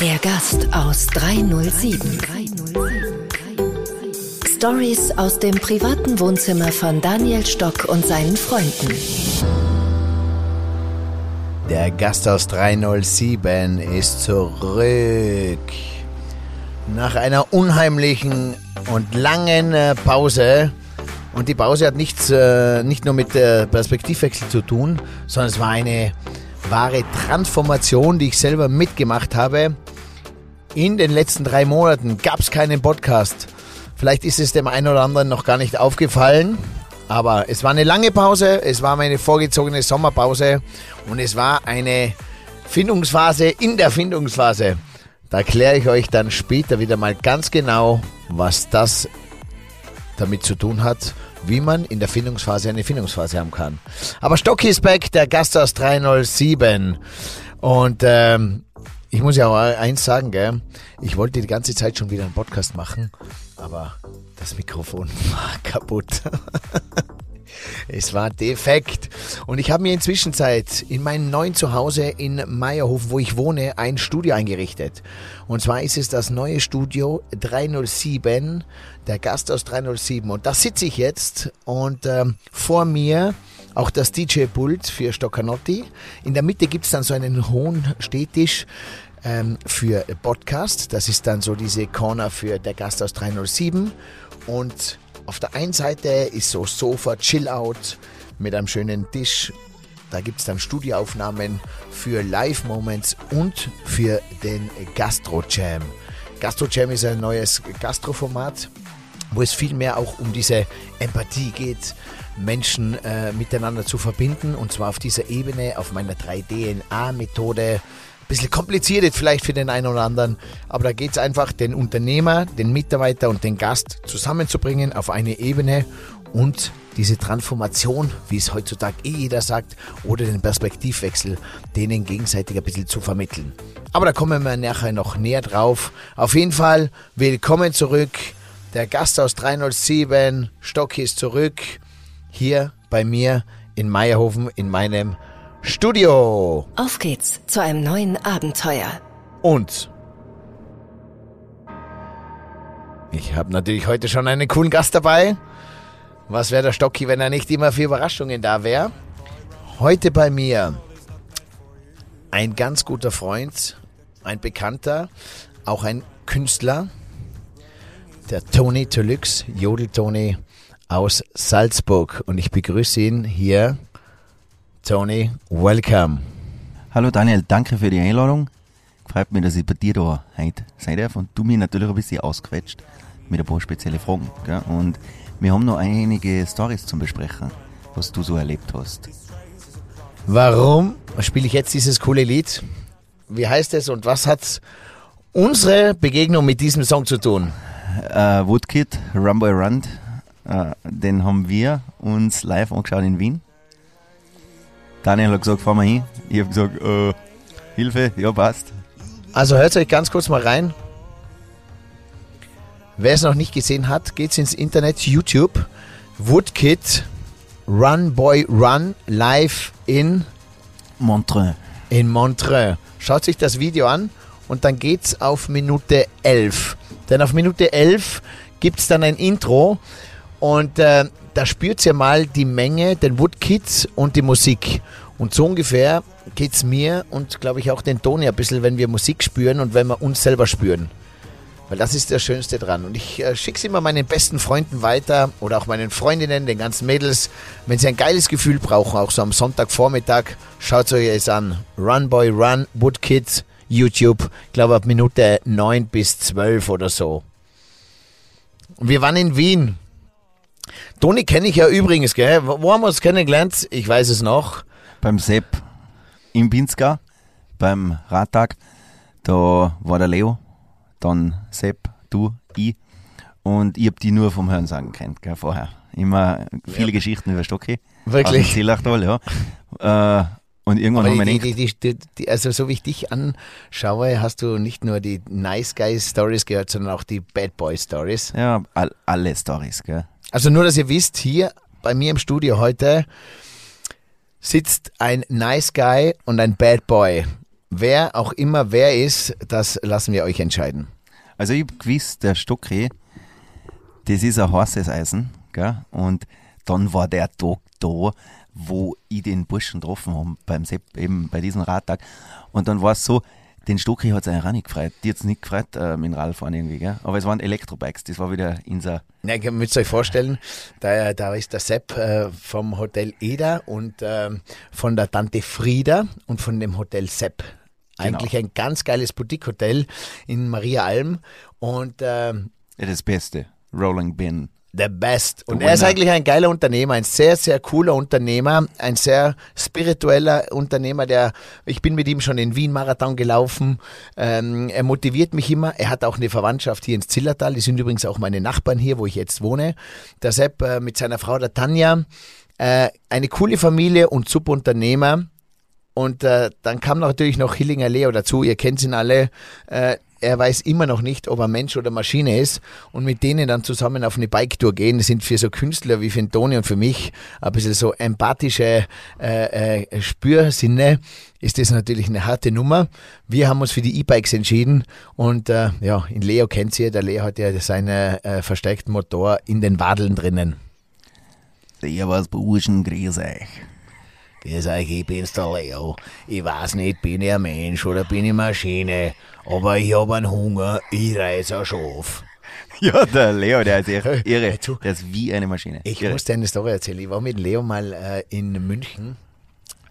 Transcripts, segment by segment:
Der Gast aus 307. Stories aus dem privaten Wohnzimmer von Daniel Stock und seinen Freunden. Der Gast aus 307 ist zurück. Nach einer unheimlichen und langen äh, Pause. Und die Pause hat nichts, äh, nicht nur mit der Perspektivwechsel zu tun, sondern es war eine wahre Transformation, die ich selber mitgemacht habe. In den letzten drei Monaten gab es keinen Podcast. Vielleicht ist es dem einen oder anderen noch gar nicht aufgefallen. Aber es war eine lange Pause, es war meine vorgezogene Sommerpause und es war eine Findungsphase in der Findungsphase. Da erkläre ich euch dann später wieder mal ganz genau, was das damit zu tun hat, wie man in der Findungsphase eine Findungsphase haben kann. Aber Stocky ist back, der Gast aus 307. Und ähm, ich muss ja auch eins sagen, gell? ich wollte die ganze Zeit schon wieder einen Podcast machen, aber das Mikrofon war kaputt. Es war defekt. Und ich habe mir inzwischen in meinem neuen Zuhause in Meierhofen, wo ich wohne, ein Studio eingerichtet. Und zwar ist es das neue Studio 307, der Gast aus 307. Und da sitze ich jetzt und ähm, vor mir auch das DJ-Pult für Stoccanotti. In der Mitte gibt es dann so einen hohen Stehtisch ähm, für Podcast. Das ist dann so diese Corner für der Gast aus 307. Und auf der einen Seite ist so Sofa, Chill-Out mit einem schönen Tisch. Da gibt es dann Studioaufnahmen für Live-Moments und für den Gastro-Jam. Gastro-Jam ist ein neues Gastro-Format, wo es viel mehr auch um diese Empathie geht, Menschen äh, miteinander zu verbinden und zwar auf dieser Ebene, auf meiner 3DNA-Methode bisschen kompliziert vielleicht für den einen oder anderen, aber da geht es einfach, den Unternehmer, den Mitarbeiter und den Gast zusammenzubringen auf eine Ebene und diese Transformation, wie es heutzutage eh jeder sagt, oder den Perspektivwechsel, denen gegenseitig ein bisschen zu vermitteln. Aber da kommen wir nachher noch näher drauf. Auf jeden Fall, willkommen zurück. Der Gast aus 307, Stock ist zurück, hier bei mir in Meierhofen in meinem Studio. Auf geht's zu einem neuen Abenteuer. Und ich habe natürlich heute schon einen coolen Gast dabei. Was wäre der Stocki, wenn er nicht immer für Überraschungen da wäre? Heute bei mir ein ganz guter Freund, ein Bekannter, auch ein Künstler, der Tony Deluxe, Jodel Tony aus Salzburg. Und ich begrüße ihn hier Tony, welcome. Hallo Daniel, danke für die Einladung. Freut mich, dass ich bei dir da heute sein darf und du mich natürlich ein bisschen ausquetscht mit ein paar speziellen Fragen. Gell? Und wir haben noch einige Stories zum Besprechen, was du so erlebt hast. Warum spiele ich jetzt dieses coole Lied? Wie heißt es und was hat unsere Begegnung mit diesem Song zu tun? Uh, Woodkid, Run Boy Run, uh, den haben wir uns live angeschaut in Wien Daniel hat gesagt, fahr mal hin. Ich habe gesagt, äh, Hilfe, ja passt. Also hört euch ganz kurz mal rein. Wer es noch nicht gesehen hat, geht's ins Internet, YouTube, Woodkid, Run Boy Run, live in Montreux. In Montreux. Schaut sich das Video an und dann geht's auf Minute 11. Denn auf Minute 11 gibt es dann ein Intro und äh, da spürt ihr mal die Menge, den Woodkids und die Musik. Und so ungefähr geht es mir und glaube ich auch den Toni ein bisschen, wenn wir Musik spüren und wenn wir uns selber spüren. Weil das ist das Schönste dran. Und ich äh, schicke es immer meinen besten Freunden weiter oder auch meinen Freundinnen, den ganzen Mädels. Wenn sie ein geiles Gefühl brauchen, auch so am Sonntagvormittag, schaut euch es an. Run Boy Run, Woodkids, YouTube. Ich glaube ab Minute 9 bis 12 oder so. Wir waren in Wien Toni kenne ich ja übrigens, gell? Wo haben wir uns kennengelernt? Ich weiß es noch. Beim Sepp im Pinska, beim Radtag. Da war der Leo, dann Sepp, du, ich. Und ich habe die nur vom Hörensagen kennt, gell, vorher. Immer viele ja. Geschichten über Stocki. Wirklich? Zillachtal, ja. Äh, und irgendwann haben wir die, die, die, Also so wie ich dich anschaue, hast du nicht nur die Nice Guy Stories gehört, sondern auch die Bad Boy Stories. Ja, all, alle Stories, gell. Also nur, dass ihr wisst, hier bei mir im Studio heute sitzt ein Nice Guy und ein Bad Boy. Wer auch immer wer ist, das lassen wir euch entscheiden. Also ich hab gewiss, der Stocki, das ist ein heißes Eisen, gell? Und dann war der Tag da, wo ich den Burschen getroffen habe, beim Sepp, eben bei diesem Radtag. Und dann war es so, den Stocki hat es eigentlich auch nicht gefreut. Die hat es nicht gefreut, äh, mit dem Radfahren irgendwie, gell? Aber es waren Elektrobikes, das war wieder unser. Ja, ihr müsst euch vorstellen, da, da ist der Sepp äh, vom Hotel Eda und ähm, von der Tante Frieda und von dem Hotel Sepp. Eigentlich ein ganz geiles Boutique-Hotel in Maria Alm und ähm, Ja, das Beste. Rolling Bin. The best. Und er ist eigentlich ein geiler Unternehmer, ein sehr, sehr cooler Unternehmer, ein sehr spiritueller Unternehmer, der, ich bin mit ihm schon in Wien Marathon gelaufen. Ähm, er motiviert mich immer. Er hat auch eine Verwandtschaft hier ins Zillertal. Die sind übrigens auch meine Nachbarn hier, wo ich jetzt wohne. Der Sepp äh, mit seiner Frau, der Tanja. Äh, eine coole Familie und Subunternehmer. Und äh, dann kam natürlich noch Hillinger Leo dazu, ihr kennt ihn alle. Äh, er weiß immer noch nicht, ob er Mensch oder Maschine ist. Und mit denen dann zusammen auf eine Bike-Tour gehen, sind für so Künstler wie für Toni und für mich ein bisschen so empathische äh, äh, Spürsinne, ist das natürlich eine harte Nummer. Wir haben uns für die E-Bikes entschieden und äh, ja, in Leo kennt ihr, der Leo hat ja seinen äh, versteckten Motor in den Wadeln drinnen. Sehr was Burschen, grüß euch. Grüß euch, ich bin's der Leo. Ich weiß nicht, bin ich ein Mensch oder bin ich Maschine, aber ich hab einen Hunger, ich reiß ein Schaf. Ja, der Leo, der ist echt irre. Der ist wie eine Maschine. Ich irre. muss dir eine Story erzählen. Ich war mit Leo mal äh, in München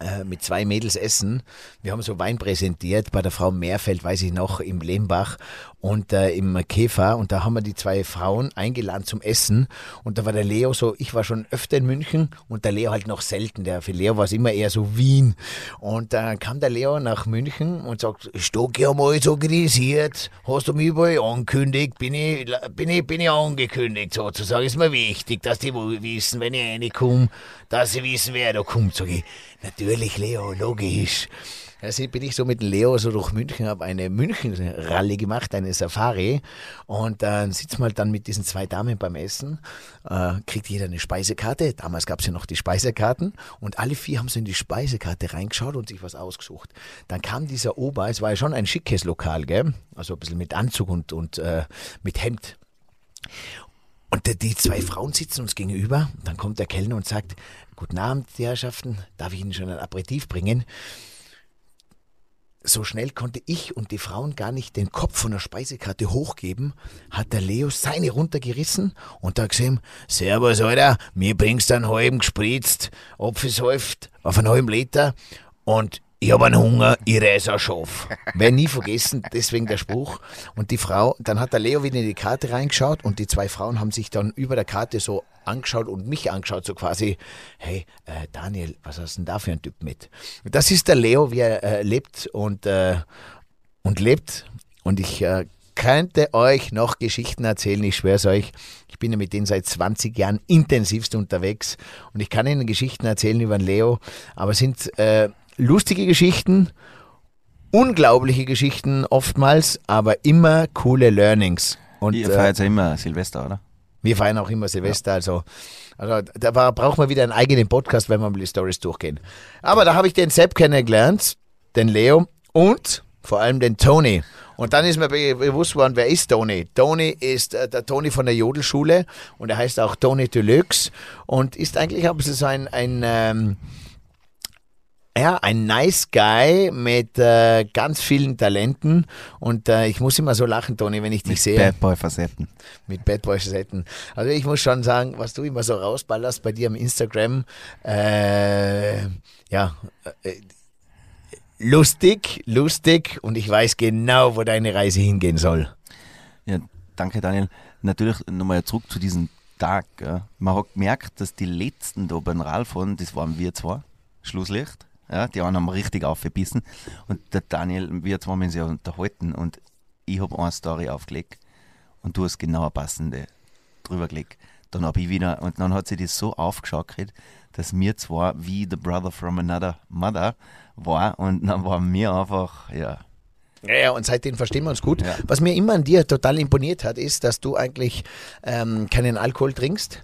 äh, mit zwei Mädels essen. Wir haben so Wein präsentiert bei der Frau Meerfeld, weiß ich noch, im Lehmbach und äh, im Käfer. Und da haben wir die zwei Frauen eingeladen zum Essen. Und da war der Leo so, ich war schon öfter in München und der Leo halt noch selten. Der, für Leo war es immer eher so Wien. Und dann kam der Leo nach München und sagt, Stocki haben euch organisiert, hast du mich überall angekündigt, bin ich, bin ich, bin ich angekündigt sozusagen. Ist mir wichtig, dass die wissen, wenn ich reinkomme, dass sie wissen, wer da kommt. Sag ich, natürlich Leo, logisch. Also bin ich so mit Leo so durch München, habe eine München-Rallye gemacht, eine Safari. Und dann sitzen wir halt dann mit diesen zwei Damen beim Essen, äh, kriegt jeder eine Speisekarte. Damals gab es ja noch die Speisekarten. Und alle vier haben so in die Speisekarte reingeschaut und sich was ausgesucht. Dann kam dieser Ober, es war ja schon ein schickes Lokal, gell? Also ein bisschen mit Anzug und, und äh, mit Hemd. Und die- die zwei Frauen sitzen uns gegenüber. Dann kommt der Kellner und sagt, guten Abend, die Herrschaften, darf ich Ihnen schon ein Aperitif bringen? So schnell konnte ich und die Frauen gar nicht den Kopf von der Speisekarte hochgeben, hat der Leo seine runtergerissen und da gesehen, Servus, Alter, mir bringst du einen halben gespritzt, Apfelsaft auf einen halben Liter und ich habe einen Hunger, ich reiß ein Schaf. Werde nie vergessen, deswegen der Spruch. Und die Frau, dann hat der Leo wieder in die Karte reingeschaut und die zwei Frauen haben sich dann über der Karte so angeschaut und mich angeschaut, so quasi, hey, äh, Daniel, was hast du denn da für ein Typ mit? Das ist der Leo, wie er äh, lebt und, äh, und lebt. Und ich äh, könnte euch noch Geschichten erzählen, ich schwör's euch. Ich bin ja mit denen seit 20 Jahren intensivst unterwegs und ich kann Ihnen Geschichten erzählen über den Leo, aber es sind äh, lustige Geschichten, unglaubliche Geschichten oftmals, aber immer coole Learnings. Und Ihr äh, feiert ja immer Silvester, oder? wir feiern auch immer Silvester, also, also da war, braucht man wieder einen eigenen Podcast, wenn wir mal die Stories durchgehen. Aber da habe ich den Sepp kennengelernt, den Leo und vor allem den Tony. Und dann ist mir be bewusst worden, wer ist Tony? Tony ist äh, der Tony von der Jodelschule und er heißt auch Tony Deluxe und ist eigentlich ein bisschen so ein, ein ähm, ja, ein nice Guy mit äh, ganz vielen Talenten und äh, ich muss immer so lachen, Tony, wenn ich dich sehe Bad Boy Facetten. mit Bad Boy Setten. Also ich muss schon sagen, was du immer so rausballerst bei dir am Instagram, äh, ja, äh, lustig, lustig und ich weiß genau, wo deine Reise hingehen soll. Ja, danke Daniel. Natürlich nochmal zurück zu diesem Tag. Gell. Man hat gemerkt, dass die letzten da beim Radfahren, das waren wir zwei, Schlusslicht. Ja, die anderen haben richtig aufgebissen. Und der Daniel, wir zwei haben uns ja unterhalten und ich habe eine Story aufgelegt und du hast genau eine passende drüber gelegt. Dann habe ich wieder, und dann hat sie das so aufgeschaukelt, dass mir zwar wie The Brother from Another Mother war und dann waren wir einfach, ja, Ja, ja, und seitdem verstehen wir uns gut. Ja. Was mir immer an dir total imponiert hat, ist, dass du eigentlich ähm, keinen Alkohol trinkst.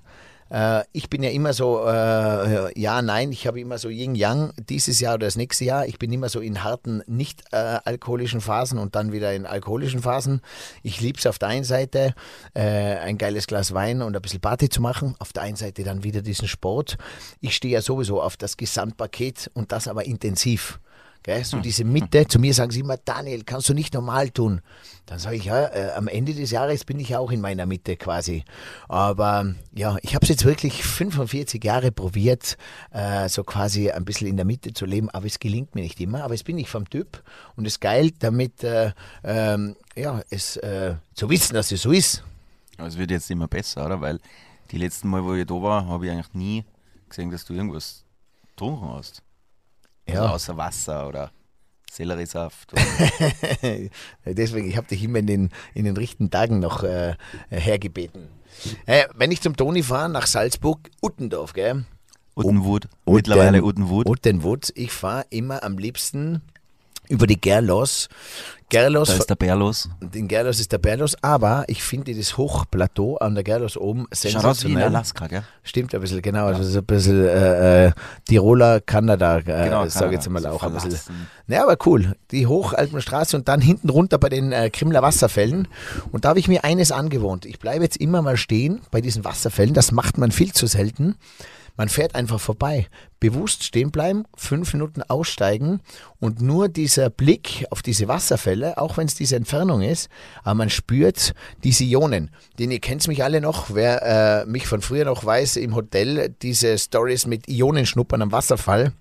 Äh, ich bin ja immer so, äh, ja, nein, ich habe immer so Yin-Yang dieses Jahr oder das nächste Jahr. Ich bin immer so in harten, nicht äh, alkoholischen Phasen und dann wieder in alkoholischen Phasen. Ich liebe es auf der einen Seite, äh, ein geiles Glas Wein und ein bisschen Party zu machen. Auf der einen Seite dann wieder diesen Sport. Ich stehe ja sowieso auf das Gesamtpaket und das aber intensiv. Gell? So diese Mitte. Zu mir sagen sie immer, Daniel, kannst du nicht normal tun? Dann sage ich, ja, äh, am Ende des Jahres bin ich auch in meiner Mitte quasi. Aber ja, ich habe es jetzt wirklich 45 Jahre probiert, äh, so quasi ein bisschen in der Mitte zu leben, aber es gelingt mir nicht immer. Aber es bin ich vom Typ und es geil, damit äh, ähm, ja, es äh, zu wissen, dass es so ist. Aber es wird jetzt immer besser, oder? Weil die letzten Mal, wo ich da war, habe ich eigentlich nie gesehen, dass du irgendwas getrunken hast. Also Ja. außer Wasser oder Selleriesaft. Deswegen, ich habe dich immer in den, in den richtigen Tagen noch äh, hergebeten. Äh, wenn ich zum Toni fahre nach Salzburg, Uttendorf, gell? Uttenwut. Utten- Mittlerweile Uttenwut. Uttenwut. Ich fahre immer am liebsten über die Gerlos. Gerlos, Da ist der Bär los. den Gerlos ist der Berlos, aber ich finde das Hochplateau an der Gerlos oben aus wie in sensationell. Alaska, gell? Stimmt ein bisschen, genau. Also so ein bisschen äh, äh, Tiroler Kanada, äh, Genau, sage ich jetzt mal auch ein bisschen. verlassen. Ja, aber cool. Die Hochalpenstraße und dann hinten runter bei den äh, Krimler Wasserfällen. Und da habe ich mir eines angewohnt. Ich bleibe jetzt immer mal stehen bei diesen Wasserfällen. Das macht man viel zu selten. Man fährt einfach vorbei. Bewusst stehen bleiben, fünf Minuten aussteigen und nur dieser Blick auf diese Wasserfälle, auch wenn es diese Entfernung ist, aber man spürt diese Ionen. Den ihr kennt mich alle noch, wer äh, mich von früher noch weiß, im Hotel, diese Stories mit Ionenschnuppern am Wasserfall.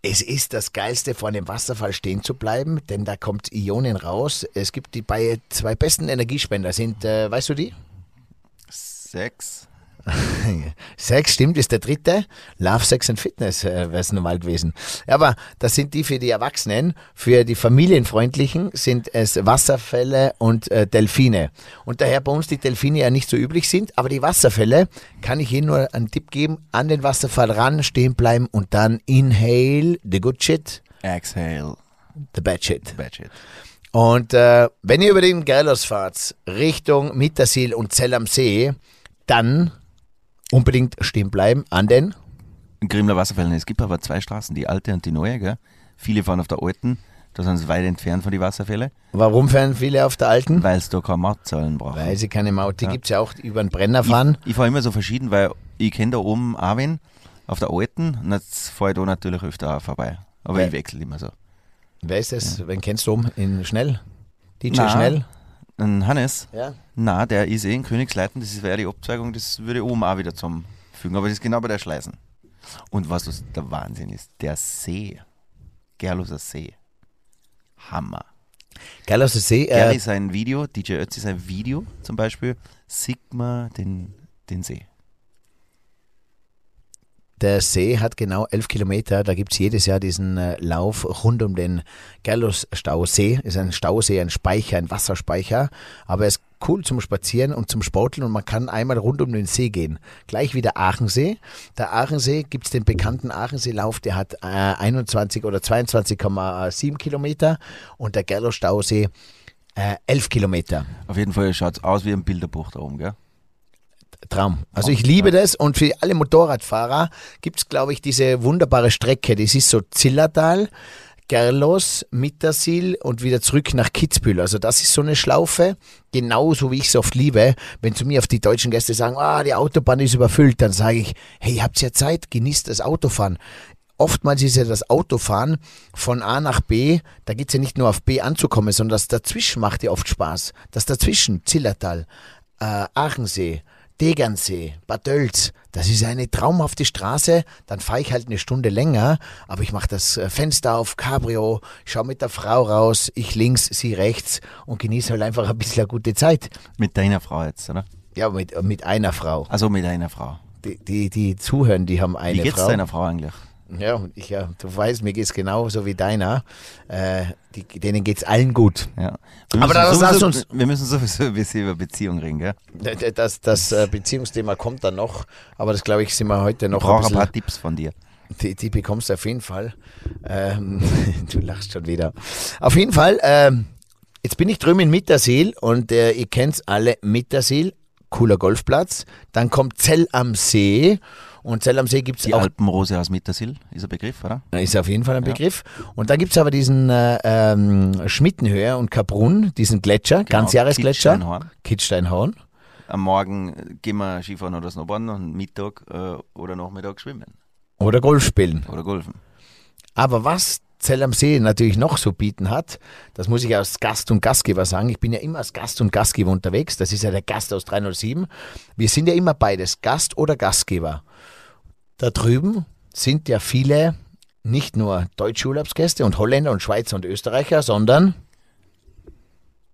Es ist das Geilste, vor einem Wasserfall stehen zu bleiben, denn da kommt Ionen raus. Es gibt die zwei besten Energiespender sind, äh, weißt du die? Sechs. Sex, stimmt, ist der dritte. Love, Sex and Fitness äh, wäre es normal gewesen. Aber das sind die für die Erwachsenen. Für die Familienfreundlichen sind es Wasserfälle und äh, Delfine. Und daher bei uns die Delfine ja nicht so üblich sind, aber die Wasserfälle kann ich Ihnen nur einen Tipp geben. An den Wasserfall ran, stehen bleiben und dann inhale the good shit, Exhale. the bad shit. Bad shit. Und äh, wenn ihr über den Gerlos fahrt, Richtung Mittersil und Zell am See, dann unbedingt stehen bleiben an den. In Grimler Wasserfällen. Es gibt aber zwei Straßen, die alte und die neue, gell? Viele fahren auf der alten, da sind sie weit entfernt von den Wasserfällen, Warum fahren viele auf der alten? weil es da keine Mautzahlen brauchen. Weil sie keine Maut, die Ja. gibt es ja auch über den Brenner fahren. Ich, ich fahre immer so verschieden, weil ich kenne da oben auch wen auf der alten und jetzt fahre ich da natürlich öfter auch vorbei. Aber Wer- ich wechsle immer so. Wer ist das? Wen kennst du oben? In Schnell? DJ Na. Schnell? Und Hannes, Ja. na, der ist eh in Königsleiten, das wäre die Abzweigung, das würde oben auch wieder zusammenfügen. Aber das ist genau bei der Schleißen. Und was das der Wahnsinn ist, der See, Gerloser See, Hammer. Der See. Äh, sein Video, DJ Ötzi sein Video zum Beispiel, Sigma den, den See. Der See hat genau elf Kilometer. Da gibt es jedes Jahr diesen äh, Lauf rund um den Gerlos-Stausee. Ist ein Stausee, ein Speicher, ein Wasserspeicher. Aber er ist cool zum Spazieren und zum Sporteln und man kann einmal rund um den See gehen. Gleich wie der Aachensee. Der Aachensee gibt es den bekannten Aachenseelauf, der hat äh, 21 oder 22,7 Kilometer und der Gerlos-Stausee äh, 11 Kilometer. Auf jeden Fall schaut es aus wie ein Bilderbuch da oben, gell? Traum. Also ich liebe das und für alle Motorradfahrer gibt es, glaube ich, diese wunderbare Strecke. Das ist so Zillertal, Gerlos, Mittersil und wieder zurück nach Kitzbühel. Also das ist so eine Schlaufe, genauso wie ich es oft liebe. Wenn zu mir auf die deutschen Gäste sagen, ah, die Autobahn ist überfüllt, dann sage ich, hey, ihr habt ja Zeit, genießt das Autofahren. Oftmals ist ja das Autofahren von A nach B, da geht es ja nicht nur auf B anzukommen, sondern das dazwischen macht ja oft Spaß. Das dazwischen, Zillertal, äh, Aachensee, Degernsee, Bad Tölz, das ist eine traumhafte Straße. Dann fahre ich halt eine Stunde länger, aber ich mache das äh, Fenster auf, Cabrio, schaue mit der Frau raus, ich links, sie rechts und genieße halt einfach ein bisschen eine gute Zeit. Mit deiner Frau jetzt, oder? Ja, mit, mit einer Frau. Also mit einer Frau. Die, die, die zuhören, die haben eine Wie geht's Frau. deiner Frau eigentlich? Ja, und ich, ja, du weißt, mir geht's genauso wie deiner. Äh, die, denen geht's allen gut. Ja. Wir Aber müssen das lass sowieso- uns- Wir müssen sowieso ein bisschen über Beziehung reden, gell? Das, das äh, Beziehungsthema kommt dann noch, aber das glaube ich, sind wir heute Ich noch ein brauche ein bisschen, paar Tipps von dir. die, die bekommst du auf jeden Fall. Ähm, du lachst schon wieder. Auf jeden Fall, ähm, jetzt bin ich drüben in Mittersil und äh, ihr kennt alle Mittersil. cooler Golfplatz. Dann kommt Zell am See. Und Zell am See gibt es auch Alpenrose aus Mittersill ist ein Begriff, oder? ist auf jeden Fall ein Ja. Begriff. Und da gibt es aber diesen äh, ähm, Schmittenhöhe und Kaprun, diesen Gletscher, Genau, Ganzjahresgletscher. Kitzsteinhorn. Kitzsteinhorn. Am Morgen äh, gehen wir Skifahren oder Snowboarden und Mittag äh, oder Nachmittag schwimmen Oder Golf spielen. oder golfen. Aber was Zell am See natürlich noch so bieten hat, das muss ich als Gast und Gastgeber sagen. Ich bin ja immer als Gast und Gastgeber unterwegs. Das ist ja der Gast aus 307. Wir sind ja immer beides, Gast oder Gastgeber. Da drüben sind ja viele nicht nur deutsche Urlaubsgäste und Holländer und Schweizer und Österreicher, sondern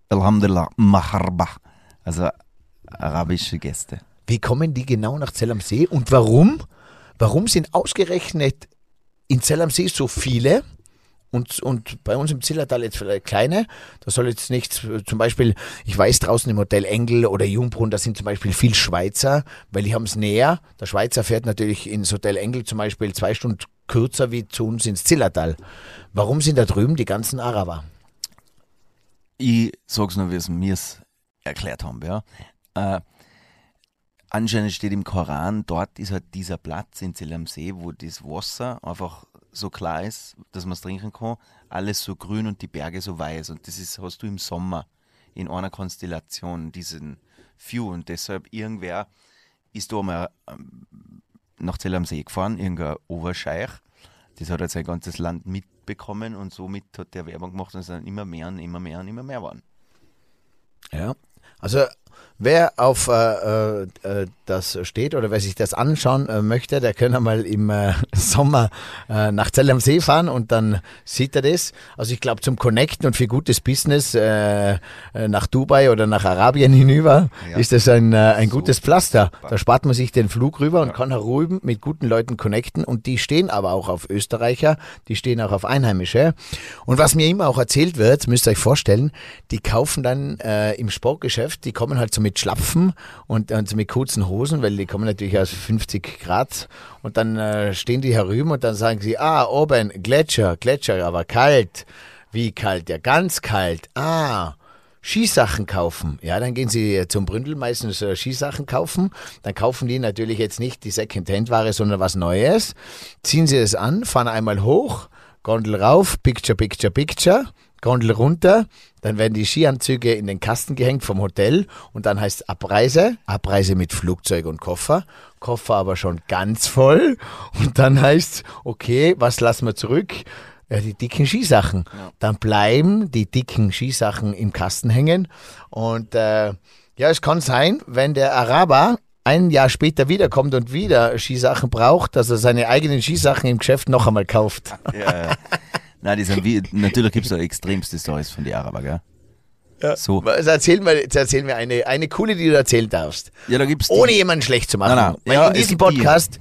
Alhamdulillah, Maharba. Also arabische Gäste. wie kommen die genau nach Zell am See und warum? Warum sind ausgerechnet in Zell am See so viele und, und bei uns im Zillertal jetzt vielleicht kleine? Da soll jetzt nichts, zum Beispiel, ich weiß draußen im Hotel Engel oder Jungbrunn, da sind zum Beispiel viel Schweizer, weil die haben es näher. Der Schweizer fährt natürlich ins Hotel Engel zum Beispiel zwei Stunden kürzer wie zu uns ins Zillertal. Warum sind da drüben die ganzen Araber? Ich sag's nur, wie es mir erklärt haben. Ja. Äh, anscheinend steht im Koran, dort ist halt dieser Platz in Zell am See, wo das Wasser einfach so klar ist, dass man es trinken kann, alles so grün und die Berge so weiß. Und das ist, hast du im Sommer in einer Konstellation, diesen View. Und deshalb irgendwer ist da mal ähm, nach Zell am See gefahren, irgendein Oberscheich. Das hat halt sein ganzes Land mitbekommen und somit hat der Werbung gemacht und es sind immer mehr und immer mehr und immer mehr waren. Ja. Also wer auf äh, äh, das steht oder wer sich das anschauen äh, möchte, der kann mal im äh, Sommer äh, nach Zell am See fahren und dann sieht er das. Also ich glaube zum Connecten und für gutes Business äh, äh, nach Dubai oder nach Arabien hinüber Ja. ist das ein, äh, ein gutes Pflaster. Da spart man sich den Flug rüber und kann herüben mit guten Leuten connecten und die stehen aber auch auf Österreicher, die stehen auch auf Einheimische. Und was mir immer auch erzählt wird, müsst ihr euch vorstellen, die kaufen dann äh, im Sportgeschäft, die kommen halt so mit Schlapfen und, und so mit kurzen Hosen, weil die kommen natürlich aus 50 Grad und dann äh, stehen die herüben und dann sagen sie, ah, oben Gletscher, Gletscher, aber kalt. Wie kalt? Ja, ganz kalt. Ah, Skisachen kaufen. Ja, dann gehen sie zum Bründel meistens äh, Skisachen kaufen. Dann kaufen die natürlich jetzt nicht die Second-Hand-Ware, sondern was Neues. Ziehen sie das an, fahren einmal hoch, Gondel rauf, Picture, Picture, Picture, Gondel runter. Dann werden die Skianzüge in den Kasten gehängt vom Hotel und dann heißt Abreise. Abreise mit Flugzeug und Koffer. Koffer aber schon ganz voll. Und dann heißt okay, was lassen wir zurück? Ja, die dicken Skisachen. Dann bleiben die dicken Skisachen im Kasten hängen. Und äh, ja, es kann sein, wenn der Araber ein Jahr später wiederkommt und wieder Skisachen braucht, dass er seine eigenen Skisachen im Geschäft noch einmal kauft. Ja, ja. Nein, die sind wie, natürlich gibt es da extremste Stories von den Araber, gell? So. Also erzähl mir, jetzt erzähl mir eine, eine coole, die du erzählen darfst. Ja, da gibt's Ohne jemanden schlecht zu machen. Nein, nein. Ja, in es diesem die- Podcast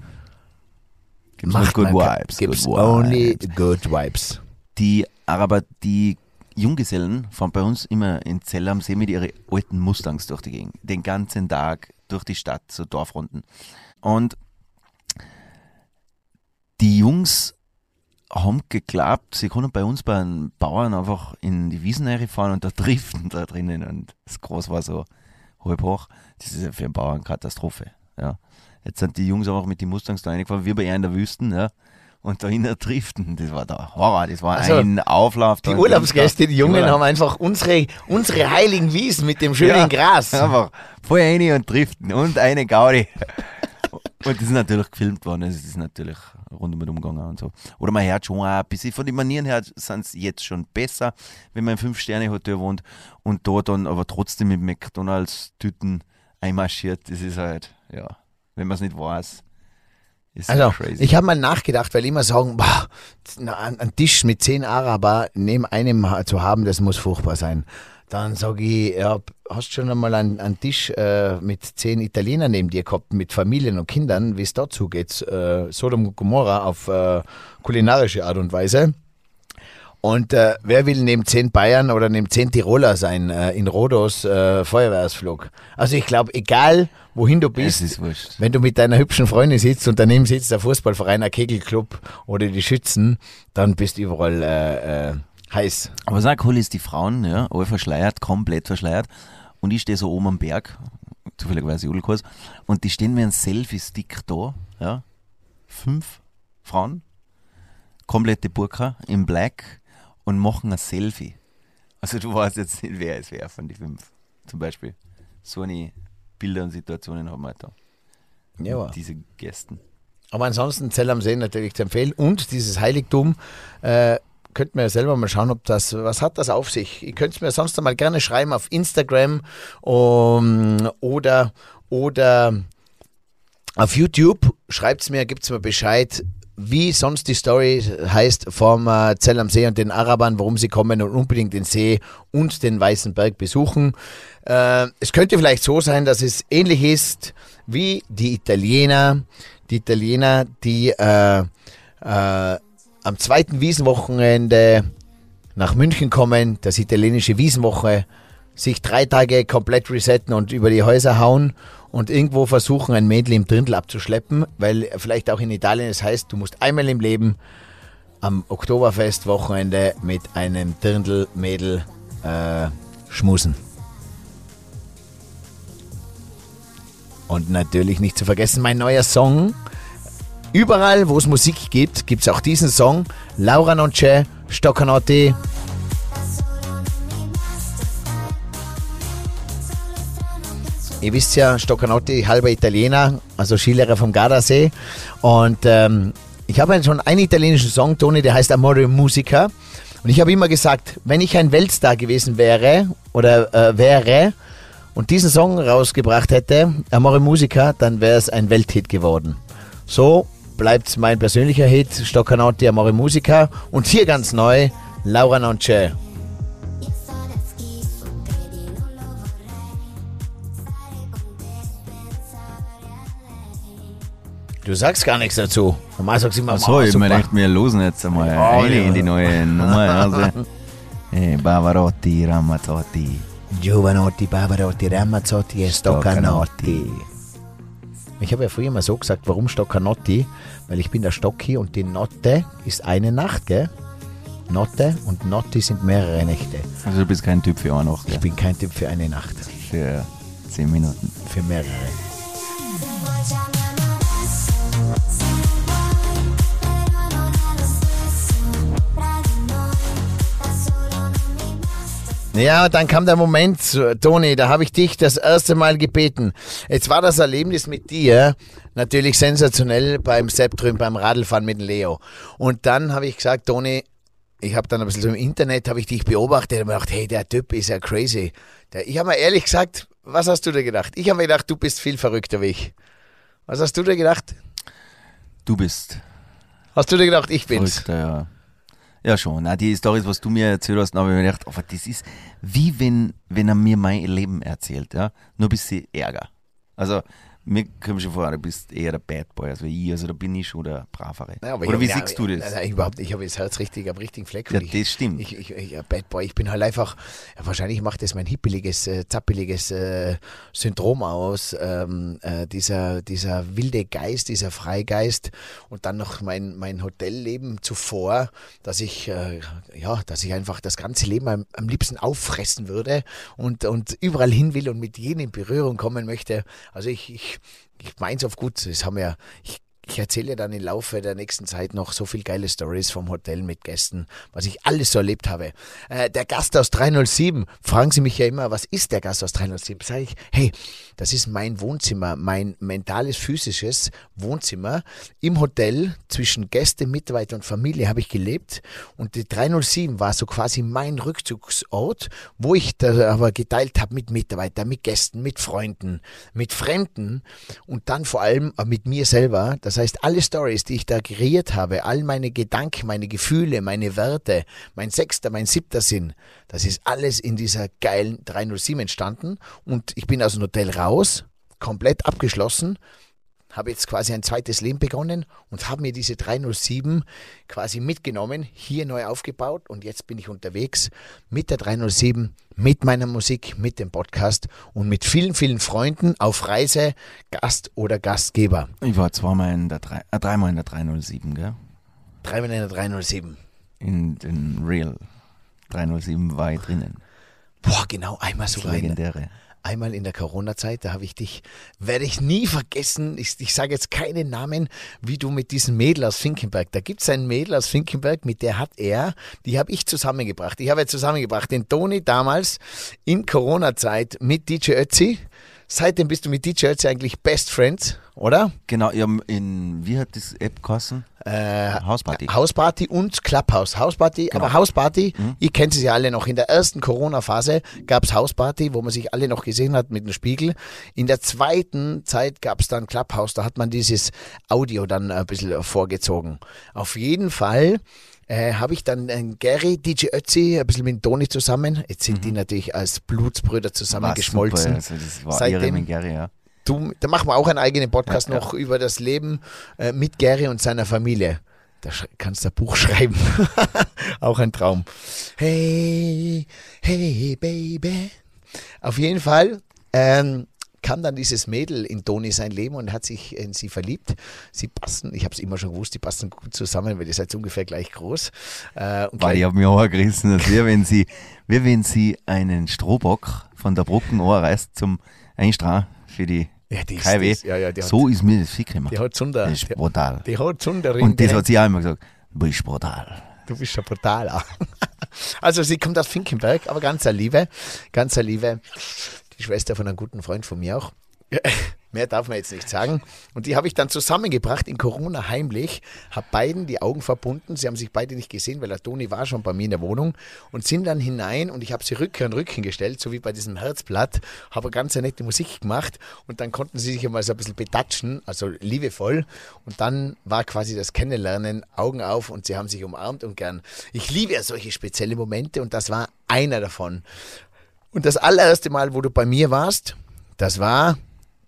nur macht Good man Vibes. gibt's good only vibes. good vibes. Die Araber, die Junggesellen fahren bei uns immer in Zell am See mit ihren alten Mustangs durch die Gegend. Den ganzen Tag durch die Stadt, so Dorfrunden. Und die Jungs haben geglaubt, sie können bei uns bei den Bauern einfach in die Wiesen reinfahren und da driften da drinnen. Und das Groß war so halb hoch. Das ist ja für einen Bauern Katastrophe. Ja. Jetzt sind die Jungs einfach mit den Mustangs da reingefahren, wie bei ihr in der Wüsten, ja. Und da hinten driften, das war der Horror, das war Also, ein Auflauf. Die Urlaubsgäste, die Jungen, Urlaub- haben einfach unsere, unsere heiligen Wiesen mit dem schönen Ja. Gras. Einfach voll rein und driften und eine Gaudi. Und das ist natürlich gefilmt worden, es ist natürlich rund um den Umgang und so. Oder man hört schon auch ein bisschen, von den Manieren her sind es jetzt schon besser, wenn man im Fünf-Sterne-Hotel wohnt und da dann aber trotzdem mit McDonalds-Tüten einmarschiert. Das ist halt, ja, wenn man es nicht weiß, ist Also, crazy. ich habe mal nachgedacht, weil immer sagen, boah, ein Tisch mit zehn Araber neben einem zu haben, das muss furchtbar sein. Dann sage ich, ja, hast schon einmal einen, einen Tisch äh, mit zehn Italienern neben dir gehabt, mit Familien und Kindern, wie es dazu geht, äh, Sodom und Gomorra auf äh, kulinarische Art und Weise. Und äh, wer will neben zehn Bayern oder neben zehn Tiroler sein äh, in Rhodos äh, Feuerwehrsflug? Also ich glaube, egal wohin du bist, wenn du mit deiner hübschen Freundin sitzt und daneben sitzt der Fußballverein, ein Kegelclub oder die Schützen, dann bist du überall äh, äh, heiß. Aber auch cool ist, die Frauen, ja, alle verschleiert, komplett verschleiert. Und ich stehe so oben am Berg, zufälligerweise Udelkurs. Und die stehen mit einem Selfie-Stick da, ja. Fünf Frauen, komplette Burka im Black und machen ein Selfie. Also du weißt jetzt nicht, wer es wäre von den fünf. Zum Beispiel. So eine Bilder und Situationen haben wir halt da. Ja. Diese Gästen. Aber ansonsten Zell am See natürlich zu empfehlen. Und dieses Heiligtum, äh, könnt mir ja selber mal schauen, ob das, was hat das auf sich? Ihr könnt es mir sonst mal gerne schreiben auf Instagram um, oder, oder auf YouTube. Schreibt es mir, gibt es mir Bescheid, wie sonst die Story heißt vom äh, Zell am See und den Arabern, warum sie kommen und unbedingt den See und den Weißen Berg besuchen. Äh, es könnte vielleicht so sein, dass es ähnlich ist wie die Italiener, die Italiener, die äh, äh, am zweiten Wiesenwochenende nach München kommen, das italienische Wiesenwoche, sich drei Tage komplett resetten und über die Häuser hauen und irgendwo versuchen, ein Mädel im Trindl abzuschleppen, weil vielleicht auch in Italien es heißt, du musst einmal im Leben am Oktoberfest-Wochenende mit einem Dirndl-Mädel äh, schmusen. Und natürlich nicht zu vergessen, mein neuer Song. Überall, wo es Musik gibt, gibt es auch diesen Song. Laura Nonce, Stoccanotti. Ihr wisst ja, Stoccanotti, halber Italiener, also Skilehrer vom Gardasee. Und ähm, ich habe schon einen italienischen Song, Toni, der heißt Amore Musica. Und ich habe immer gesagt, wenn ich ein Weltstar gewesen wäre oder äh, wäre und diesen Song rausgebracht hätte, Amore Musica, dann wäre es ein Welthit geworden. So bleibt mein persönlicher Hit, Stoccanotti, Amore Musica. Und hier ganz neu, Laura Nonce. Du sagst gar nichts dazu. Normal sagst du immer, Achso, "Mama, ich super." mir gedacht, wir losen jetzt einmal Oh, rein ja. in die neue Nummer. Also. Hey, Bavarotti, Ramazzotti. Giovanotti, Barbarotti, Ramazzotti e Stoccanotti. Ich habe ja früher mal so gesagt, warum Stoccanotti? Weil ich bin der Stocki und die Notte ist eine Nacht, gell? Notte und Notti sind mehrere Nächte. Also du bist kein Typ für eine Nacht, Ich gell? bin kein Typ für eine Nacht, für 10 Minuten. für mehrere. Ja, dann kam der Moment, Toni, da habe ich dich das erste Mal gebeten. Jetzt war das Erlebnis mit dir natürlich sensationell beim Sepp drüben, beim Radlfahren mit dem Leo. Und dann habe ich gesagt, Toni, ich habe dann ein bisschen so im Internet, habe ich dich beobachtet und mir gedacht, hey, der Typ ist ja crazy. Der, ich habe mir ehrlich gesagt, was hast du dir gedacht? Ich habe mir gedacht, du bist viel verrückter wie ich. Was hast du dir gedacht? Du bist Hast du dir gedacht, ich bin's? verrückter, ja. Ja, schon. Na, die Storys, was du mir erzählt hast, habe ich mir gedacht, aber das ist wie wenn, wenn er mir mein Leben erzählt, ja. Nur ein bisschen Ärger. Also, mir kommt schon vor, du bist eher der Bad Boy als ich. Also, da bin ich schon der Bravere. Ja, aber ich Oder wie siehst du das? Nein, nein, überhaupt nicht. Ich habe das Herz richtig am richtigen Fleck. Ja, Ich- das stimmt. Ich, ich, ich, Bad Boy, ich bin halt einfach, wahrscheinlich macht das mein hippeliges, äh, zappeliges äh, Syndrom aus, ähm, äh, dieser, dieser wilde Geist, dieser Freigeist und dann noch mein, mein Hotelleben zuvor, dass ich, äh, ja, dass ich einfach das ganze Leben am, am liebsten auffressen würde und, und überall hin will und mit jedem in Berührung kommen möchte. Also ich, ich, ich meins auf gut, das haben ja, ich ich erzähle dann im Laufe der nächsten Zeit noch so viel geile Stories vom Hotel mit Gästen, was ich alles so erlebt habe. Äh, der Gast aus 307, fragen Sie mich ja immer, was ist der Gast aus 307? Sag ich, hey, das ist mein Wohnzimmer, mein mentales, physisches Wohnzimmer. Im Hotel zwischen Gäste, Mitarbeiter und Familie habe ich gelebt und die 307 war so quasi mein Rückzugsort, wo ich da aber geteilt habe mit Mitarbeitern, mit Gästen, mit Freunden, mit Fremden und dann vor allem mit mir selber. Das heißt, alle Stories, die ich da kreiert habe, all meine Gedanken, meine Gefühle, meine Werte, mein sechster, mein siebter Sinn, das ist alles in dieser geilen 307 entstanden. Und ich bin aus dem Hotel raus, komplett abgeschlossen, habe jetzt quasi ein zweites Leben begonnen und habe mir diese 307 quasi mitgenommen, hier neu aufgebaut und jetzt bin ich unterwegs mit der 307, mit meiner Musik, mit dem Podcast und mit vielen, vielen Freunden auf Reise, Gast oder Gastgeber. Ich war zweimal in der drei, äh, dreimal in der 307, gell? Dreimal in der 307. In den Real 307 war ich drinnen. Boah, genau, einmal sogar in, legendäre. Einmal in der Corona-Zeit, da habe ich dich, werde ich nie vergessen, ich, ich sage jetzt keinen Namen, wie du mit diesem Mädel aus Finkenberg, da gibt es ein Mädel aus Finkenberg, mit der hat er, die habe ich zusammengebracht. Ich habe zusammengebracht den Toni damals in Corona-Zeit mit DJ Ötzi. Seitdem bist du mit DJ Ötzi eigentlich Best Friends, oder? Genau, in, wie hat das App geheißen? Äh, Hausparty. Hausparty und Clubhouse. Hausparty, aber Hausparty, ihr kennt es ja alle noch. In der ersten Corona-Phase gab es Hausparty, wo man sich alle noch gesehen hat mit dem Spiegel. In der zweiten Zeit gab es dann Clubhouse, da hat man dieses Audio dann ein bisschen vorgezogen. Auf jeden Fall äh, habe ich dann äh, Gary, DJ Ötzi, ein bisschen mit Toni zusammen. Jetzt sind die natürlich als Blutsbrüder zusammengeschmolzen. also das war Seitdem- mit Gary, ja. Du, da machen wir auch einen eigenen Podcast Ja, ja. noch über das Leben äh, mit Gary und seiner Familie. Da kannst du ein Buch schreiben. auch ein Traum. Hey, hey, Baby. Auf jeden Fall ähm, kam dann dieses Mädel in Toni sein Leben und hat sich in sie verliebt. Sie passen, ich habe es immer schon gewusst, die passen gut zusammen, weil ihr seid ungefähr gleich groß. Äh, und Weil ich habe mich auch gerissen, als wie wenn sie, wie wenn sie einen Strohbock von der Brücken reißt zum Einstrahlen für die ja, die ist, KW. das, ja, ja, die so ist mir das hat, gemacht. die hat Zunder. Das ist Die, brutal. die hat Zunder Und das hat sie auch immer gesagt, du bist brutal. Du bist ja brutal. auch. Also sie kommt aus Finkenberg, aber ganz eine Liebe, ganz eine Liebe. Die Schwester von einem guten Freund von mir auch. Mehr darf man jetzt nicht sagen. Und die habe ich dann zusammengebracht in Corona heimlich, habe beiden die Augen verbunden. Sie haben sich beide nicht gesehen, weil der Toni war schon bei mir in der Wohnung und sind dann hinein und ich habe sie Rücken an Rücken gestellt, so wie bei diesem Herzblatt, habe ganz eine nette Musik gemacht und dann konnten sie sich einmal so ein bisschen betatschen, also liebevoll. Und dann war quasi das Kennenlernen, Augen auf und sie haben sich umarmt und gern. Ich liebe ja solche spezielle Momente und das war einer davon. Und das allererste Mal, wo du bei mir warst, das war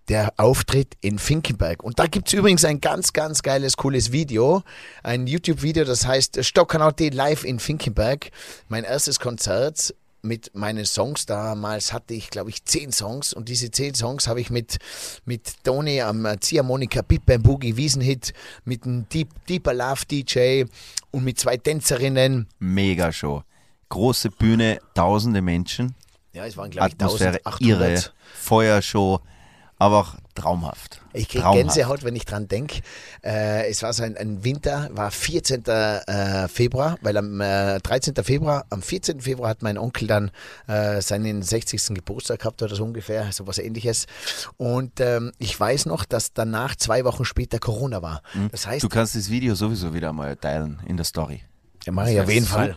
der Auftritt in Finkenberg. Und da gibt es übrigens ein ganz, ganz geiles, cooles Video. Ein YouTube-Video, das heißt Stockernaut live in Finkenberg. Mein erstes Konzert mit meinen Songs. Damals hatte ich, glaube ich, zehn Songs. Und diese zehn Songs habe ich mit, mit Toni am Ziehharmonika, Big Bang Boogie, Wiesenhit, mit einem Deep, Deeper Love DJ und mit zwei Tänzerinnen. Mega Show. Große Bühne, tausende Menschen, Ja, es waren, glaube ich, Atmosphäre 1800. irre, Feuershow, aber auch traumhaft. Ich kriege. Gänsehaut, wenn ich dran denke. Äh, es war so ein, ein Winter, war 14. Äh, Februar, weil am äh, 13. Februar, am 14. Februar hat mein Onkel dann äh, seinen 60. Geburtstag gehabt oder so ungefähr, so was ähnliches. Und ähm, ich weiß noch, dass danach zwei Wochen später Corona war. Das heißt, Du kannst das Video sowieso wieder mal teilen in der Story. ja, mache ich auf jeden Fall.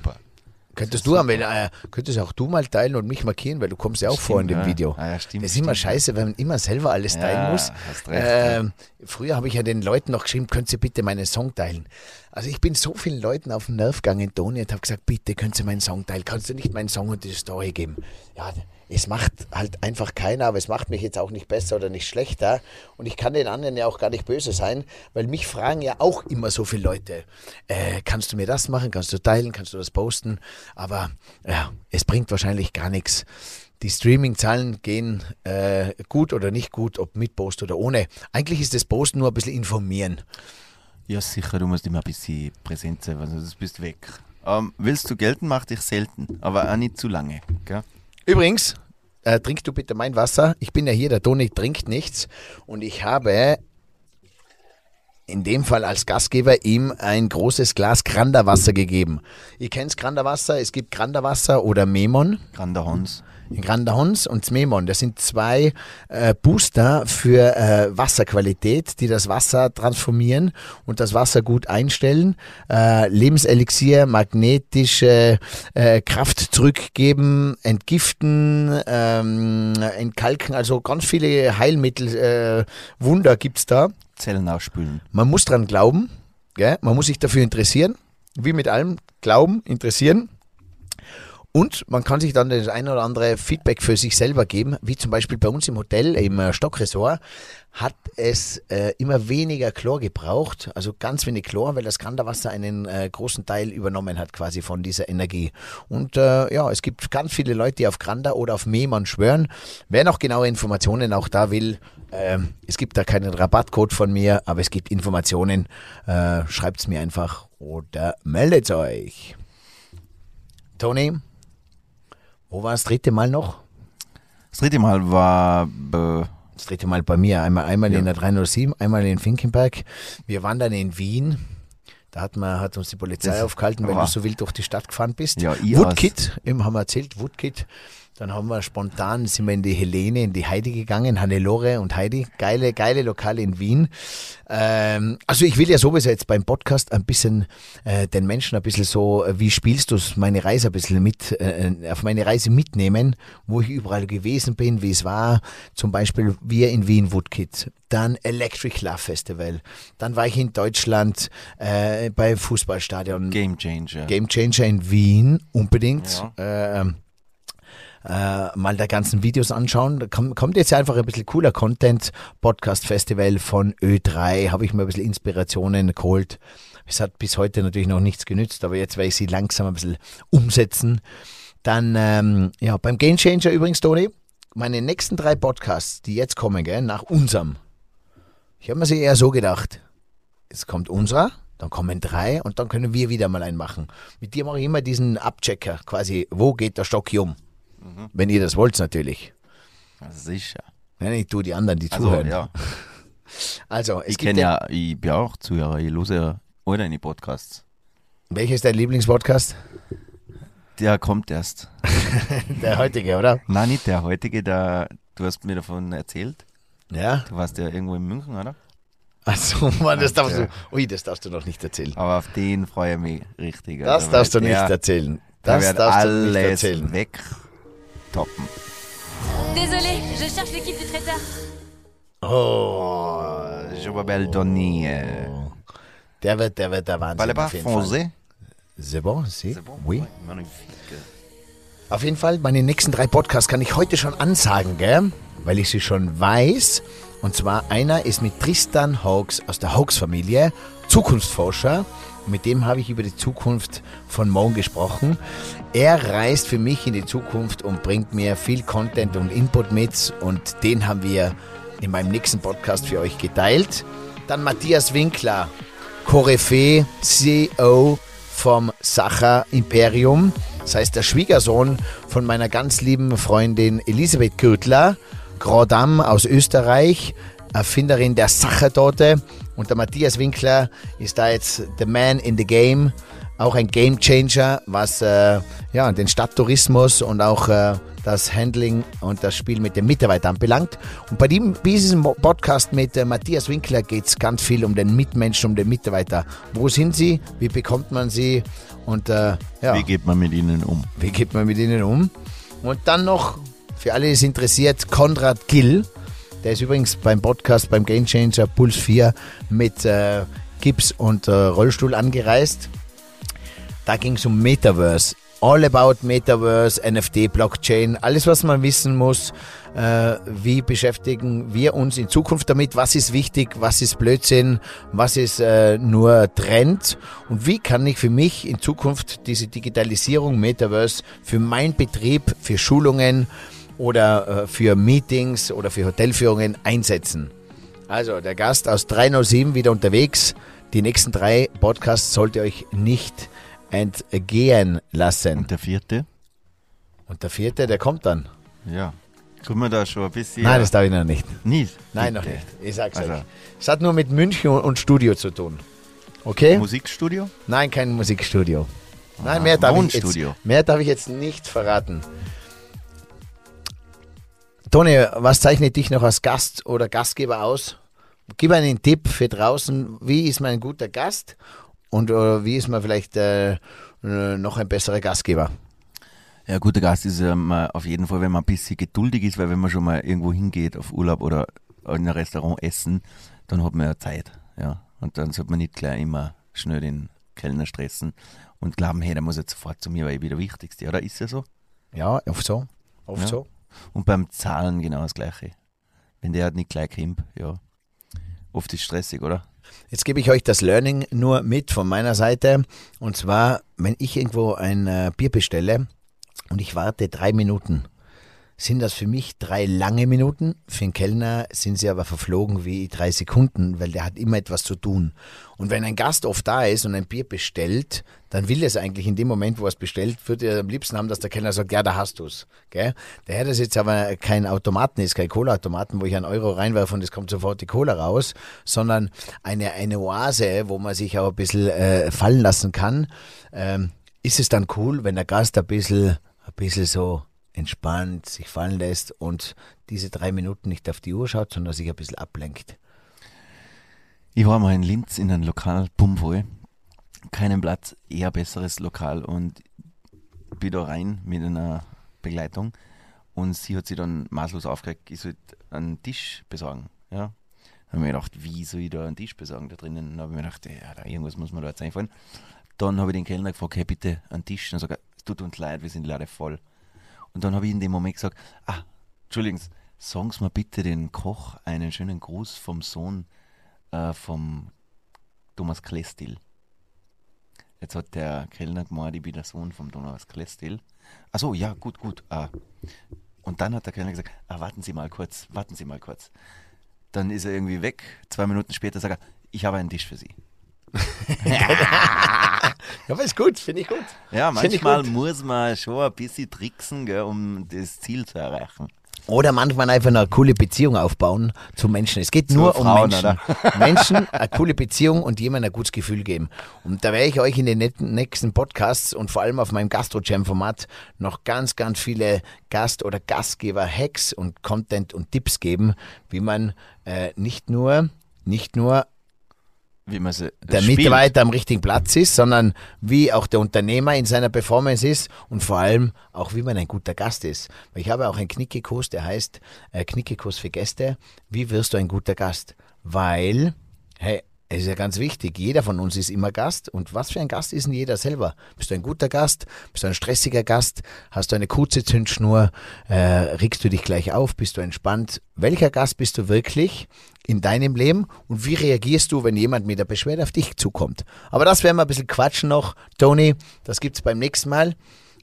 Könntest du, wenn, äh, könntest auch du mal teilen und mich markieren, weil du kommst ja auch vor in dem ja. Video. Ah, ja, stimmt, das ist immer stimmt. scheiße, wenn man immer selber alles teilen Ja, muss. hast recht, ähm, Früher habe ich ja den Leuten noch geschrieben, könnt ihr bitte meinen Song teilen. Also ich bin so vielen Leuten auf den Nerv gegangen, Toni, und habe gesagt, bitte könnt ihr meinen Song teilen. Kannst du nicht meinen Song und die Story geben? Ja, es macht halt einfach keiner, aber es macht mich jetzt auch nicht besser oder nicht schlechter. Und ich kann den anderen ja auch gar nicht böse sein, weil mich fragen ja auch immer so viele Leute, äh, kannst du mir das machen, kannst du teilen, kannst du das posten? Aber ja, es bringt wahrscheinlich gar nichts. Die Streaming-Zahlen gehen äh, gut oder nicht gut, ob mit Post oder ohne. Eigentlich ist das Posten nur ein bisschen informieren. Ja, sicher, du musst immer ein bisschen präsent sein, sonst bist du weg. Ähm, willst du gelten, mach dich selten, aber auch nicht zu lange. Gell? Übrigens, äh, trinkst du bitte mein Wasser. Ich bin ja hier, der Toni trinkt nichts. Und ich habe in dem Fall als Gastgeber ihm ein großes Glas Granderwasser gegeben. Ihr kennt Granderwasser, es gibt Granderwasser oder Memon. Grander Hans. Grander Hons und Smemon, das sind zwei äh, Booster für äh, Wasserqualität, die das Wasser transformieren und das Wasser gut einstellen, äh, Lebenselixier, magnetische äh, Kraft zurückgeben, entgiften, ähm, entkalken, also ganz viele Heilmittel, äh, Wunder gibt's da. Zellen ausspülen. Man muss dran glauben, gell? man muss sich dafür interessieren, wie mit allem, glauben, interessieren. Und man kann sich dann das ein oder andere Feedback für sich selber geben, wie zum Beispiel bei uns im Hotel, im äh, Stockresort, hat es äh, immer weniger Chlor gebraucht, also ganz wenig Chlor, weil das Granderwasser einen äh, großen Teil übernommen hat quasi von dieser Energie. Und äh, ja, es gibt ganz viele Leute, die auf Grander oder auf Mehmann schwören. Wer noch genaue Informationen auch da will, ähm, es gibt da keinen Rabattcode von mir, aber es gibt Informationen. Äh, Schreibt es mir einfach oder meldet euch. Toni, wo war das dritte Mal noch? Das dritte Mal war äh, Das dritte Mal bei mir. Einmal, einmal Ja. in der 307, einmal in Finkenberg. Wir waren dann in Wien. Da hat, man, hat uns die Polizei Das- aufgehalten, weil Boah. du so wild durch die Stadt gefahren bist. Ja, Woodkit, eben haben wir erzählt, Woodkit. Dann haben wir spontan, sind wir in die Helene, in die Heidi gegangen, Hannelore und Heidi. Geile, geile Lokale in Wien. Ähm, also ich will ja sowieso jetzt beim Podcast ein bisschen äh, den Menschen ein bisschen so, äh, wie spielst du meine Reise ein bisschen mit, äh, auf meine Reise mitnehmen, wo ich überall gewesen bin, wie es war. Zum Beispiel wir in Wien Woodkit, dann Electric Love Festival, dann war ich in Deutschland äh, beim Fußballstadion. Game Changer. Game Changer in Wien, unbedingt. Ja. Ähm, äh, mal da ganzen Videos anschauen. Da kommt, kommt jetzt einfach ein bisschen cooler Content. Podcast Festival von Ö3, habe ich mir ein bisschen Inspirationen geholt. Es hat bis heute natürlich noch nichts genützt, aber jetzt werde ich sie langsam ein bisschen umsetzen. Dann, ähm, ja, beim Game Changer übrigens, Toni, meine nächsten drei Podcasts, die jetzt kommen, gell, nach unserem. Ich habe mir sie eher so gedacht. Jetzt kommt unserer, dann kommen drei und dann können wir wieder mal einen machen. Mit dir mache ich immer diesen Abchecker, quasi, wo geht der Stock hier um? Wenn ihr das wollt, natürlich. Sicher. Nein, ich tue die anderen, die Also, zuhören. ja. Also, Ich kenne ja, ich bin auch Zuhörer, ich höre ja all deine Podcasts. Welcher ist dein Lieblingspodcast? Der kommt erst. Der heutige, oder? Nein, nicht der heutige, der, du hast mir davon erzählt. Ja. Du warst ja irgendwo in München, oder? Also, Mann, das darfst du. Ui, das darfst du noch nicht erzählen. Aber auf den freue ich mich richtig. Das also, darfst du nicht der- erzählen. Da Das wird darfst du nicht erzählen. Wegtoppen. Désolé, je cherche l'équipe du traiteur. Oh, Je m'appelle. Euh, wird, der wird der Wahnsinn. Parlez pas auf jeden Fall. français? C'est bon, c'est Oui. Magnifique. Auf jeden Fall, meine nächsten drei Podcasts kann ich heute schon ansagen, gell? Weil ich sie schon weiß. Und zwar einer ist mit Tristan Hawks aus der Hawks-Familie, Zukunftsforscher. Mit dem habe ich über die Zukunft von morgen gesprochen. Er reist für mich in die Zukunft und bringt mir viel Content und Input mit. Und den haben wir in meinem nächsten Podcast für euch geteilt. Dann Matthias Winkler, Koryphäe, CEO vom Sacher Imperium. Das heißt, der Schwiegersohn von meiner ganz lieben Freundin Elisabeth Gürtler, Grand Dame aus Österreich, Erfinderin der Sachertorte. Und der Matthias Winkler ist da jetzt the man in the game. Auch ein Game Changer, was äh, ja, den Stadttourismus und auch äh, das Handling und das Spiel mit den Mitarbeitern anbelangt. Und bei diesem Podcast mit äh, Matthias Winkler geht es ganz viel um den Mitmenschen, um den Mitarbeiter. Wo sind sie? Wie bekommt man sie? Und äh, ja, Wie geht man mit ihnen um? wie geht man mit ihnen um? Und dann noch, für alle, die es interessiert, Konrad Gill. Der ist übrigens beim Podcast, beim Game Changer Puls 4 mit äh, Gips und äh, Rollstuhl angereist. Da ging es um Metaverse. All about Metaverse, NFT, Blockchain, alles, was man wissen muss. Äh, wie beschäftigen wir uns in Zukunft damit? Was ist wichtig? Was ist Blödsinn? Was ist äh, nur Trend? Und wie kann ich für mich in Zukunft diese Digitalisierung, Metaverse, für meinen Betrieb, für Schulungen oder äh, für Meetings oder für Hotelführungen einsetzen? Also, der Gast aus 307 wieder unterwegs. Die nächsten drei Podcasts sollt ihr euch nicht entgehen lassen. Und der vierte? Und der vierte, der kommt dann. Ja. Können wir da schon ein bisschen. Nein, das darf ich noch nicht. nicht. Nein, noch nicht. Ich sag's Also. euch. Es hat nur mit München und Studio zu tun. Okay? Musikstudio? Nein, kein Musikstudio. Nein, Ah, mehr darf, ich Wohnstudio. jetzt, mehr darf ich jetzt nicht verraten. Toni, was zeichnet dich noch als Gast oder Gastgeber aus? Gib einen Tipp für draußen. Wie ist man ein guter Gast und äh, wie ist man vielleicht äh, äh, noch ein besserer Gastgeber? Ja, guter Gast ist ähm, auf jeden Fall, wenn man ein bisschen geduldig ist, weil wenn man schon mal irgendwo hingeht auf Urlaub oder in ein Restaurant essen, dann hat man ja Zeit. Ja. Und dann sollte man nicht gleich immer schnell den Kellner stressen und glauben, hey, der muss jetzt sofort zu mir, weil ich bin der Wichtigste. Oder ist ja so? Ja, oft so. Oft Ja. so. Und beim Zahlen genau das Gleiche. Wenn der halt nicht gleich kommt, ja. Oft ist stressig, oder? Jetzt gebe ich euch das Learning nur mit von meiner Seite. Und zwar, wenn ich irgendwo ein äh, Bier bestelle und ich warte drei Minuten, sind das für mich drei lange Minuten. Für den Kellner sind sie aber verflogen wie drei Sekunden, weil der hat immer etwas zu tun. Und wenn ein Gast oft da ist und ein Bier bestellt, dann will er es eigentlich in dem Moment, wo er es bestellt, würde er am liebsten haben, dass der Kellner sagt, ja, da hast du's. Gell? Daher das jetzt aber kein Automaten ist, kein Cola-Automaten, wo ich einen Euro reinwerfe und es kommt sofort die Cola raus, sondern eine, eine Oase, wo man sich auch ein bisschen äh, fallen lassen kann, ähm, ist es dann cool, wenn der Gast ein bisschen, ein bisschen so entspannt sich fallen lässt und diese drei Minuten nicht auf die Uhr schaut, sondern sich ein bisschen ablenkt. Ich war mal in Linz in einem Lokal, bummvoll. Keinen Platz, eher besseres Lokal und bin da rein mit einer Begleitung und sie hat sich dann maßlos aufgeregt, ich sollte einen Tisch besorgen. Ja. Dann habe ich mir gedacht, wie soll ich da einen Tisch besorgen da drinnen? Dann habe ich mir gedacht, ja, da irgendwas muss mir da jetzt einfallen. Dann habe ich den Kellner gefragt, hey, bitte einen Tisch. Dann sagt er, es tut uns leid, wir sind leider voll. Und dann habe ich in dem Moment gesagt, ah, Entschuldigen Sie, sagen Sie mir bitte den Koch einen schönen Gruß vom Sohn äh, vom Thomas Klestil. Jetzt hat der Kellner gemeint, ich bin der Sohn vom Thomas Klestil. Achso, ja, gut, gut. Ah. Und dann hat der Kellner gesagt, ah, warten Sie mal kurz, warten Sie mal kurz. Dann ist er irgendwie weg. Zwei Minuten später sagt er, ich habe einen Tisch für Sie. Ja, aber ist gut, finde ich gut. Ja, manchmal gut. muss man schon ein bisschen tricksen, gell, um das Ziel zu erreichen. Oder manchmal einfach eine coole Beziehung aufbauen zu Menschen. Es geht nur um Frauen, Menschen. Menschen eine coole Beziehung und jemandem ein gutes Gefühl geben. Und da werde ich euch in den nächsten Podcasts und vor allem auf meinem Gastro-Jam-Format noch ganz, ganz viele Gast- oder Gastgeber-Hacks und Content und Tipps geben, wie man äh, nicht nur, nicht nur der spielt. Mitarbeiter am richtigen Platz ist, sondern wie auch der Unternehmer in seiner Performance ist und vor allem auch, wie man ein guter Gast ist. Ich habe auch einen Knickekurs, der heißt äh, Knickekurs für Gäste. Wie wirst du ein guter Gast? Weil, hey, es ist ja ganz wichtig, jeder von uns ist immer Gast. Und was für ein Gast ist denn jeder selber? Bist du ein guter Gast? Bist du ein stressiger Gast? Hast du eine kurze Zündschnur? Äh, regst du dich gleich auf? Bist du entspannt? Welcher Gast bist du wirklich in deinem Leben? Und wie reagierst du, wenn jemand mit der Beschwerde auf dich zukommt? Aber das werden wir ein bisschen quatschen noch. Toni, das gibt's beim nächsten Mal.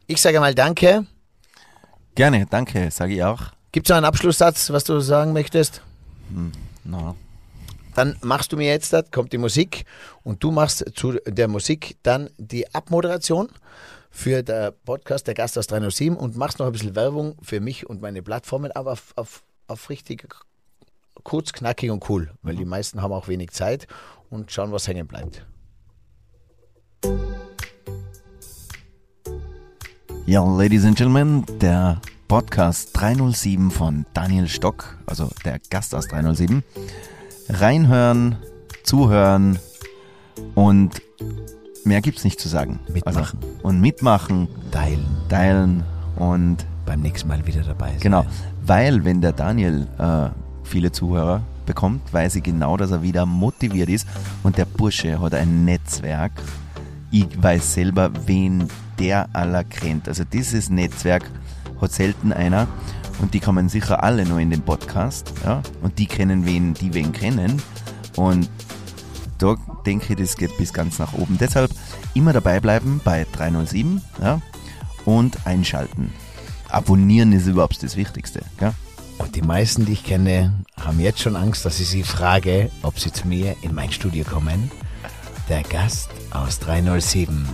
Ich sage mal Danke. Gerne, danke, sage ich auch. Gibt's noch einen Abschlusssatz, was du sagen möchtest? Na, Dann machst du mir jetzt, das, kommt die Musik und du machst zu der Musik dann die Abmoderation für der Podcast Der Gast aus 307 und machst noch ein bisschen Werbung für mich und meine Plattformen, aber auf, auf, auf richtig kurz, knackig und cool, weil die meisten haben auch wenig Zeit und schauen, was hängen bleibt. Ja, Ladies and Gentlemen, der Podcast 307 von Daniel Stock, also der Gast aus 307. Reinhören, zuhören und mehr gibt's nicht zu sagen. Mitmachen. Also, und mitmachen, Teilen, teilen und beim nächsten Mal wieder dabei sein. genau, weil wenn der Daniel äh, viele Zuhörer bekommt, weiß ich genau, dass er wieder motiviert ist und der Bursche hat ein Netzwerk. Ich weiß selber, wen der aller kennt. Also dieses Netzwerk hat selten einer und die kommen sicher alle nur in den Podcast. Ja? Und die kennen wen, die wen kennen. Und da denke ich, das geht bis ganz nach oben. Deshalb immer dabei bleiben bei 307 ja? und einschalten. Abonnieren ist überhaupt das Wichtigste. Gell? Und die meisten, die ich kenne, haben jetzt schon Angst, dass ich sie frage, ob sie zu mir in mein Studio kommen. Der Gast aus 307.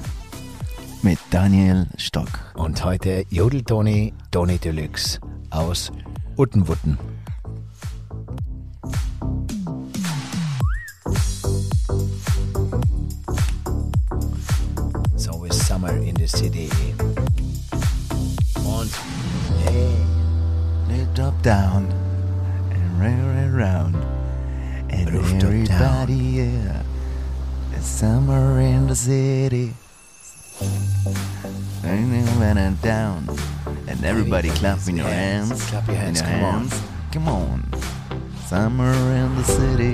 Mit Daniel Stock. Und heute Jodel Toni, Toni Deluxe aus Uttenwutten. It's always summer in the city. Und hey, Rooftop down and round around and Rooftop everybody yeah. It's summer in the city. Down and everybody clapping your hands, hands. clap your hands, in come on. Come on. Summer in the city.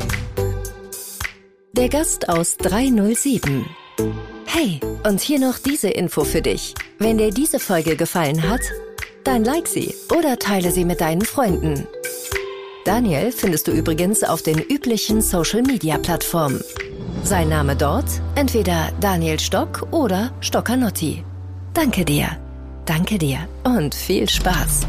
Der Gast aus 307. Hey, und hier noch diese Info für dich. Wenn dir diese Folge gefallen hat, dann like sie oder teile sie mit deinen Freunden. Daniel findest du übrigens auf den üblichen Social-Media-Plattformen. Sein Name dort entweder Daniel Stock oder Stockanotti. Danke dir, danke dir und viel Spaß.